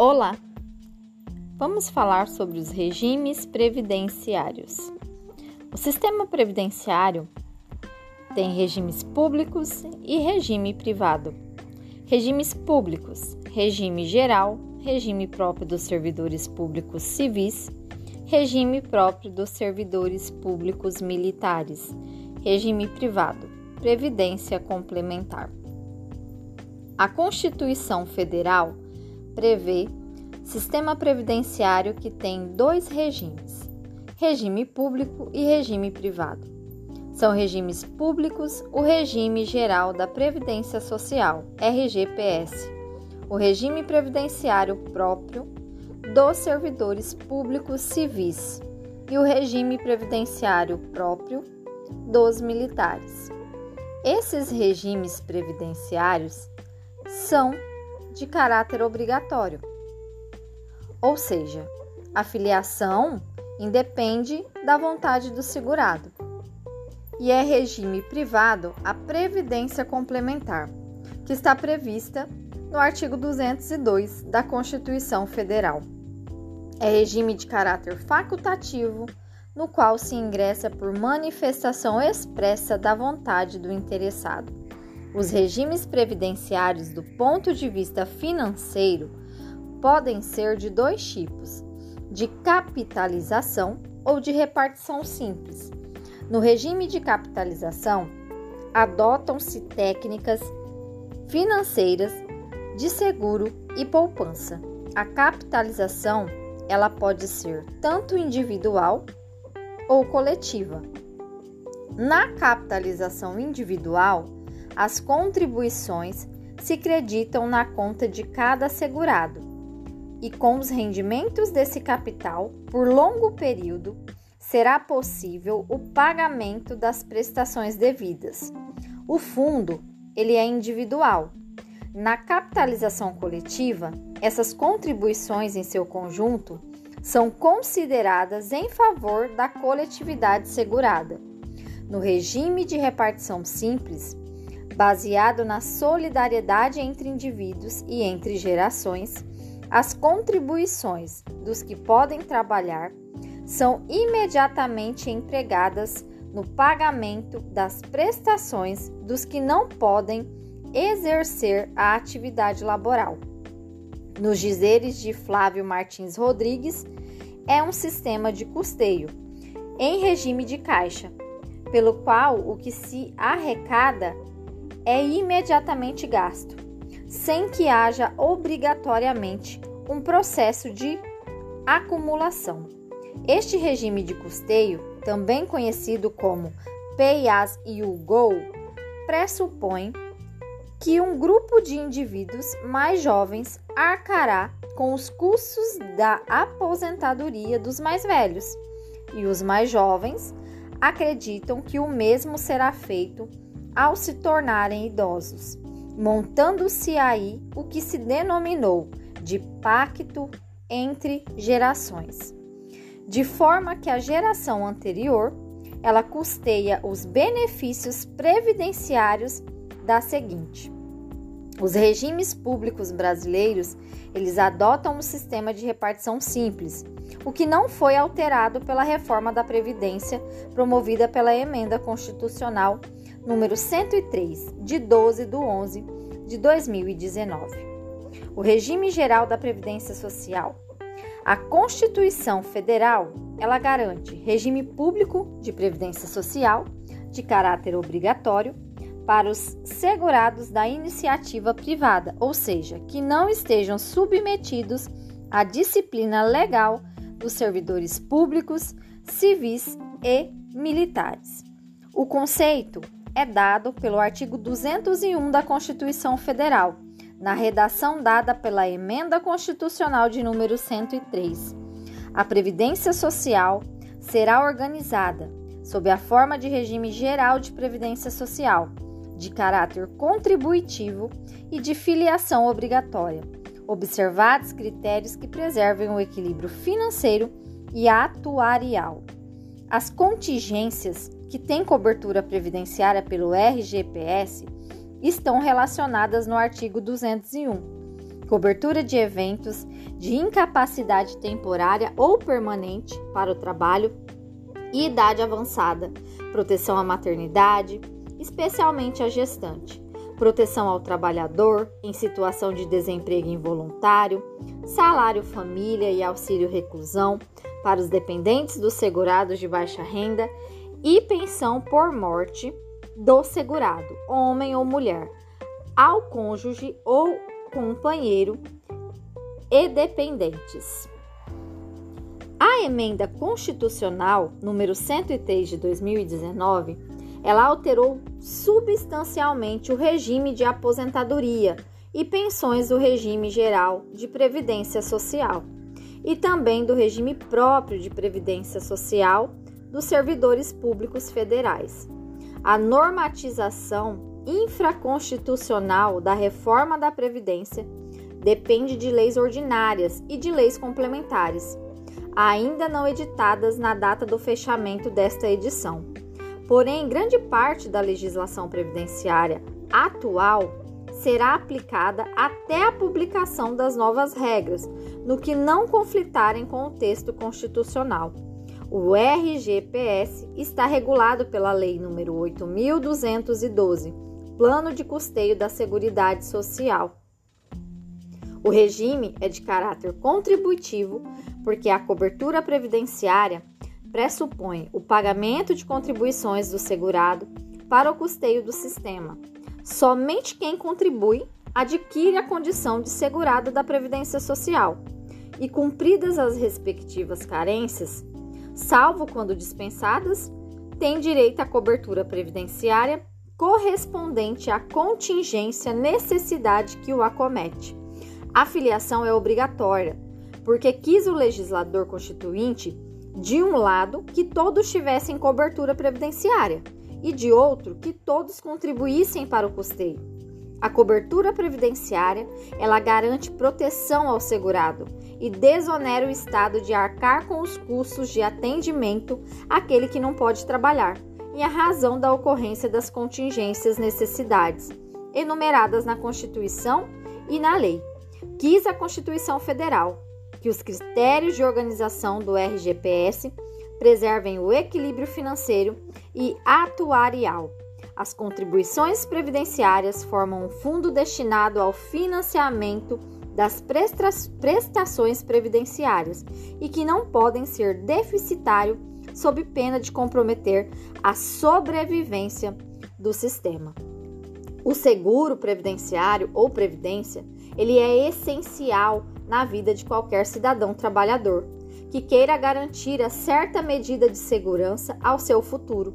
Olá! Vamos falar sobre os regimes previdenciários. O sistema previdenciário tem regimes públicos e regime privado. Regimes públicos: regime geral, regime próprio dos servidores públicos civis, regime próprio dos servidores públicos militares, regime privado, previdência complementar. A Constituição Federal prevê sistema previdenciário que tem dois regimes: regime público e regime privado. São regimes públicos o regime geral da Previdência Social, RGPS, o regime previdenciário próprio dos servidores públicos civis e o regime previdenciário próprio dos militares. Esses regimes previdenciários são de caráter obrigatório. Ou seja, a filiação independe da vontade do segurado. E é regime privado a previdência complementar, que está prevista no artigo 202 da Constituição Federal. É regime de caráter facultativo, no qual se ingressa por manifestação expressa da vontade do interessado. Os regimes previdenciários, do ponto de vista financeiro, podem ser de dois tipos: de capitalização ou de repartição simples. No regime de capitalização, adotam-se técnicas financeiras de seguro e poupança. A capitalização, ela pode ser tanto individual ou coletiva. Na capitalização individual, as contribuições se creditam na conta de cada segurado e com os rendimentos desse capital por longo período será possível o pagamento das prestações devidas. O fundo, ele é individual. Na capitalização coletiva, essas contribuições em seu conjunto são consideradas em favor da coletividade segurada. No regime de repartição simples, baseado na solidariedade entre indivíduos e entre gerações, as contribuições dos que podem trabalhar são imediatamente empregadas no pagamento das prestações dos que não podem exercer a atividade laboral. Nos dizeres de Flávio Martins Rodrigues, é um sistema de custeio em regime de caixa, pelo qual o que se arrecada é imediatamente gasto, sem que haja obrigatoriamente um processo de acumulação. Este regime de custeio, também conhecido como Pay as you go, pressupõe que um grupo de indivíduos mais jovens arcará com os custos da aposentadoria dos mais velhos, e os mais jovens acreditam que o mesmo será feito ao se tornarem idosos, montando-se aí o que se denominou de pacto entre gerações, de forma que a geração anterior ela custeia os benefícios previdenciários da seguinte. Os regimes públicos brasileiros, eles adotam um sistema de repartição simples, o que não foi alterado pela reforma da previdência promovida pela emenda constitucional número 103, de 12 de 11 de 2019. O regime geral da previdência social. A Constituição Federal, ela garante regime público de previdência social de caráter obrigatório para os segurados da iniciativa privada, ou seja, que não estejam submetidos à disciplina legal dos servidores públicos, civis e militares. O conceito é dado pelo artigo 201 da Constituição Federal, na redação dada pela Emenda Constitucional de número 103. A Previdência Social será organizada sob a forma de regime geral de previdência social, de caráter contributivo e de filiação obrigatória, observados critérios que preservem o equilíbrio financeiro e atuarial. As contingências que têm cobertura previdenciária pelo RGPS estão relacionadas no artigo 201. cobertura de eventos de incapacidade temporária ou permanente para o trabalho e idade avançada, proteção à maternidade, especialmente à gestante, proteção ao trabalhador em situação de desemprego involuntário, salário família e auxílio reclusão para os dependentes dos segurados de baixa renda e pensão por morte do segurado, homem ou mulher, ao cônjuge ou companheiro e dependentes. A emenda constitucional número 103 de 2019, ela alterou substancialmente o regime de aposentadoria e pensões do regime geral de previdência social e também do regime próprio de previdência social dos servidores públicos federais. A normatização infraconstitucional da reforma da previdência depende de leis ordinárias e de leis complementares ainda não editadas na data do fechamento desta edição. Porém, grande parte da legislação previdenciária atual será aplicada até a publicação das novas regras, no que não conflitarem com o texto constitucional. O RGPS está regulado pela Lei nº 8212, Plano de Custeio da Seguridade Social. O regime é de caráter contributivo, porque a cobertura previdenciária pressupõe o pagamento de contribuições do segurado para o custeio do sistema. Somente quem contribui adquire a condição de segurado da Previdência Social e, cumpridas as respectivas carências, salvo quando dispensadas, tem direito à cobertura previdenciária correspondente à contingência necessidade que o acomete. A filiação é obrigatória porque quis o legislador constituinte, de um lado, que todos tivessem cobertura previdenciária e de outro, que todos contribuíssem para o custeio. A cobertura previdenciária, ela garante proteção ao segurado e desonera o Estado de arcar com os custos de atendimento àquele que não pode trabalhar, em razão da ocorrência das contingências necessidades enumeradas na Constituição e na lei. Quis a Constituição Federal que os critérios de organização do RGPS preservem o equilíbrio financeiro e atuarial. As contribuições previdenciárias formam um fundo destinado ao financiamento das prestações previdenciárias e que não podem ser deficitário sob pena de comprometer a sobrevivência do sistema. O seguro previdenciário ou previdência, ele é essencial na vida de qualquer cidadão trabalhador que queira garantir a certa medida de segurança ao seu futuro.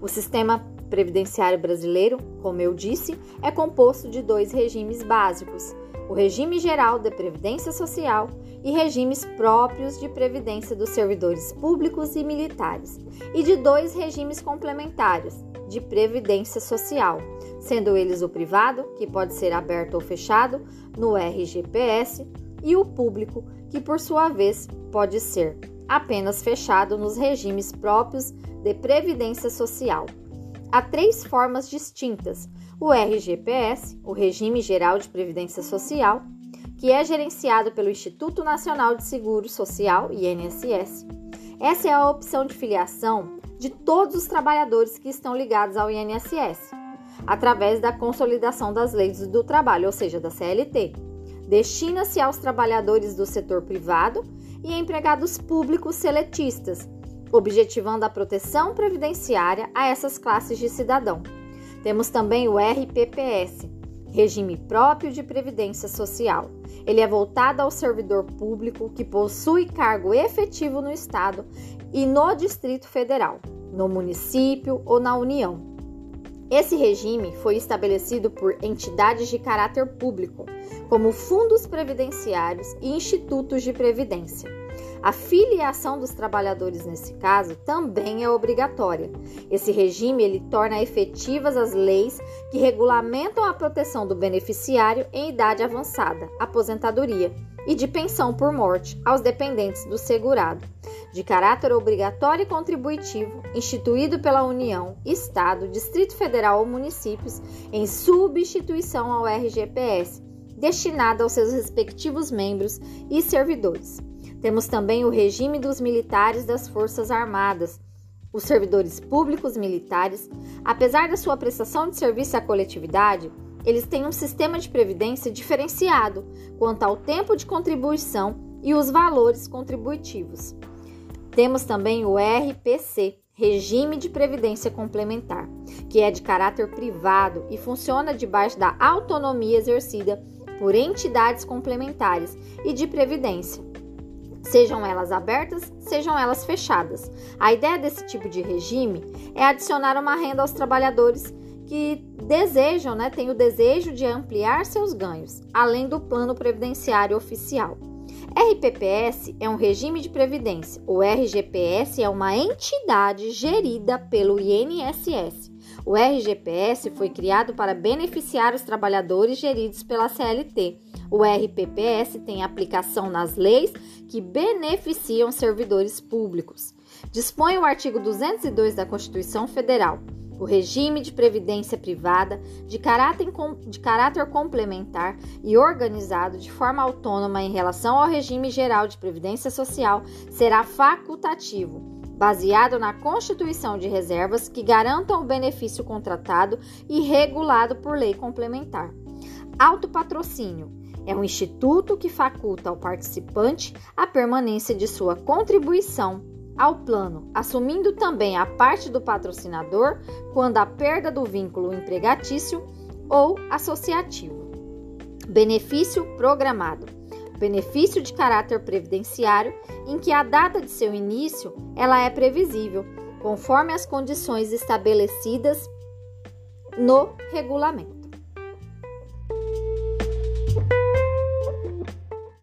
O sistema previdenciário brasileiro, como eu disse, é composto de dois regimes básicos: o regime geral de previdência social e regimes próprios de previdência dos servidores públicos e militares, e de dois regimes complementares de previdência social, sendo eles o privado, que pode ser aberto ou fechado no RGPS, e o público, que por sua vez pode ser apenas fechado nos regimes próprios de previdência social. Há três formas distintas: o RGPS, o Regime Geral de Previdência Social, que é gerenciado pelo Instituto Nacional de Seguro Social, INSS. Essa é a opção de filiação de todos os trabalhadores que estão ligados ao INSS, através da consolidação das leis do trabalho, ou seja, da CLT destina-se aos trabalhadores do setor privado e empregados públicos seletistas, objetivando a proteção previdenciária a essas classes de cidadão. Temos também o RPPS, Regime Próprio de Previdência Social. Ele é voltado ao servidor público que possui cargo efetivo no Estado e no Distrito Federal, no município ou na União. Esse regime foi estabelecido por entidades de caráter público, como fundos previdenciários e institutos de previdência. A filiação dos trabalhadores nesse caso também é obrigatória. Esse regime ele torna efetivas as leis que regulamentam a proteção do beneficiário em idade avançada, aposentadoria e de pensão por morte aos dependentes do segurado de caráter obrigatório e contributivo, instituído pela União, Estado, Distrito Federal ou municípios, em substituição ao RGPS, destinada aos seus respectivos membros e servidores. Temos também o regime dos militares das Forças Armadas. Os servidores públicos militares, apesar da sua prestação de serviço à coletividade, eles têm um sistema de previdência diferenciado quanto ao tempo de contribuição e os valores contributivos. Temos também o RPC, Regime de Previdência Complementar, que é de caráter privado e funciona debaixo da autonomia exercida por entidades complementares e de previdência, sejam elas abertas, sejam elas fechadas. A ideia desse tipo de regime é adicionar uma renda aos trabalhadores que desejam, né, têm o desejo de ampliar seus ganhos, além do plano previdenciário oficial. RPPS é um regime de previdência. O RGPS é uma entidade gerida pelo INSS. O RGPS foi criado para beneficiar os trabalhadores geridos pela CLT. O RPPS tem aplicação nas leis que beneficiam servidores públicos. Dispõe o artigo 202 da Constituição Federal o regime de previdência privada de caráter, de caráter complementar e organizado de forma autônoma em relação ao regime geral de previdência social será facultativo, baseado na constituição de reservas que garantam o benefício contratado e regulado por lei complementar. Autopatrocínio é um instituto que faculta ao participante a permanência de sua contribuição ao plano, assumindo também a parte do patrocinador quando a perda do vínculo empregatício ou associativo. Benefício programado. Benefício de caráter previdenciário em que a data de seu início ela é previsível, conforme as condições estabelecidas no regulamento.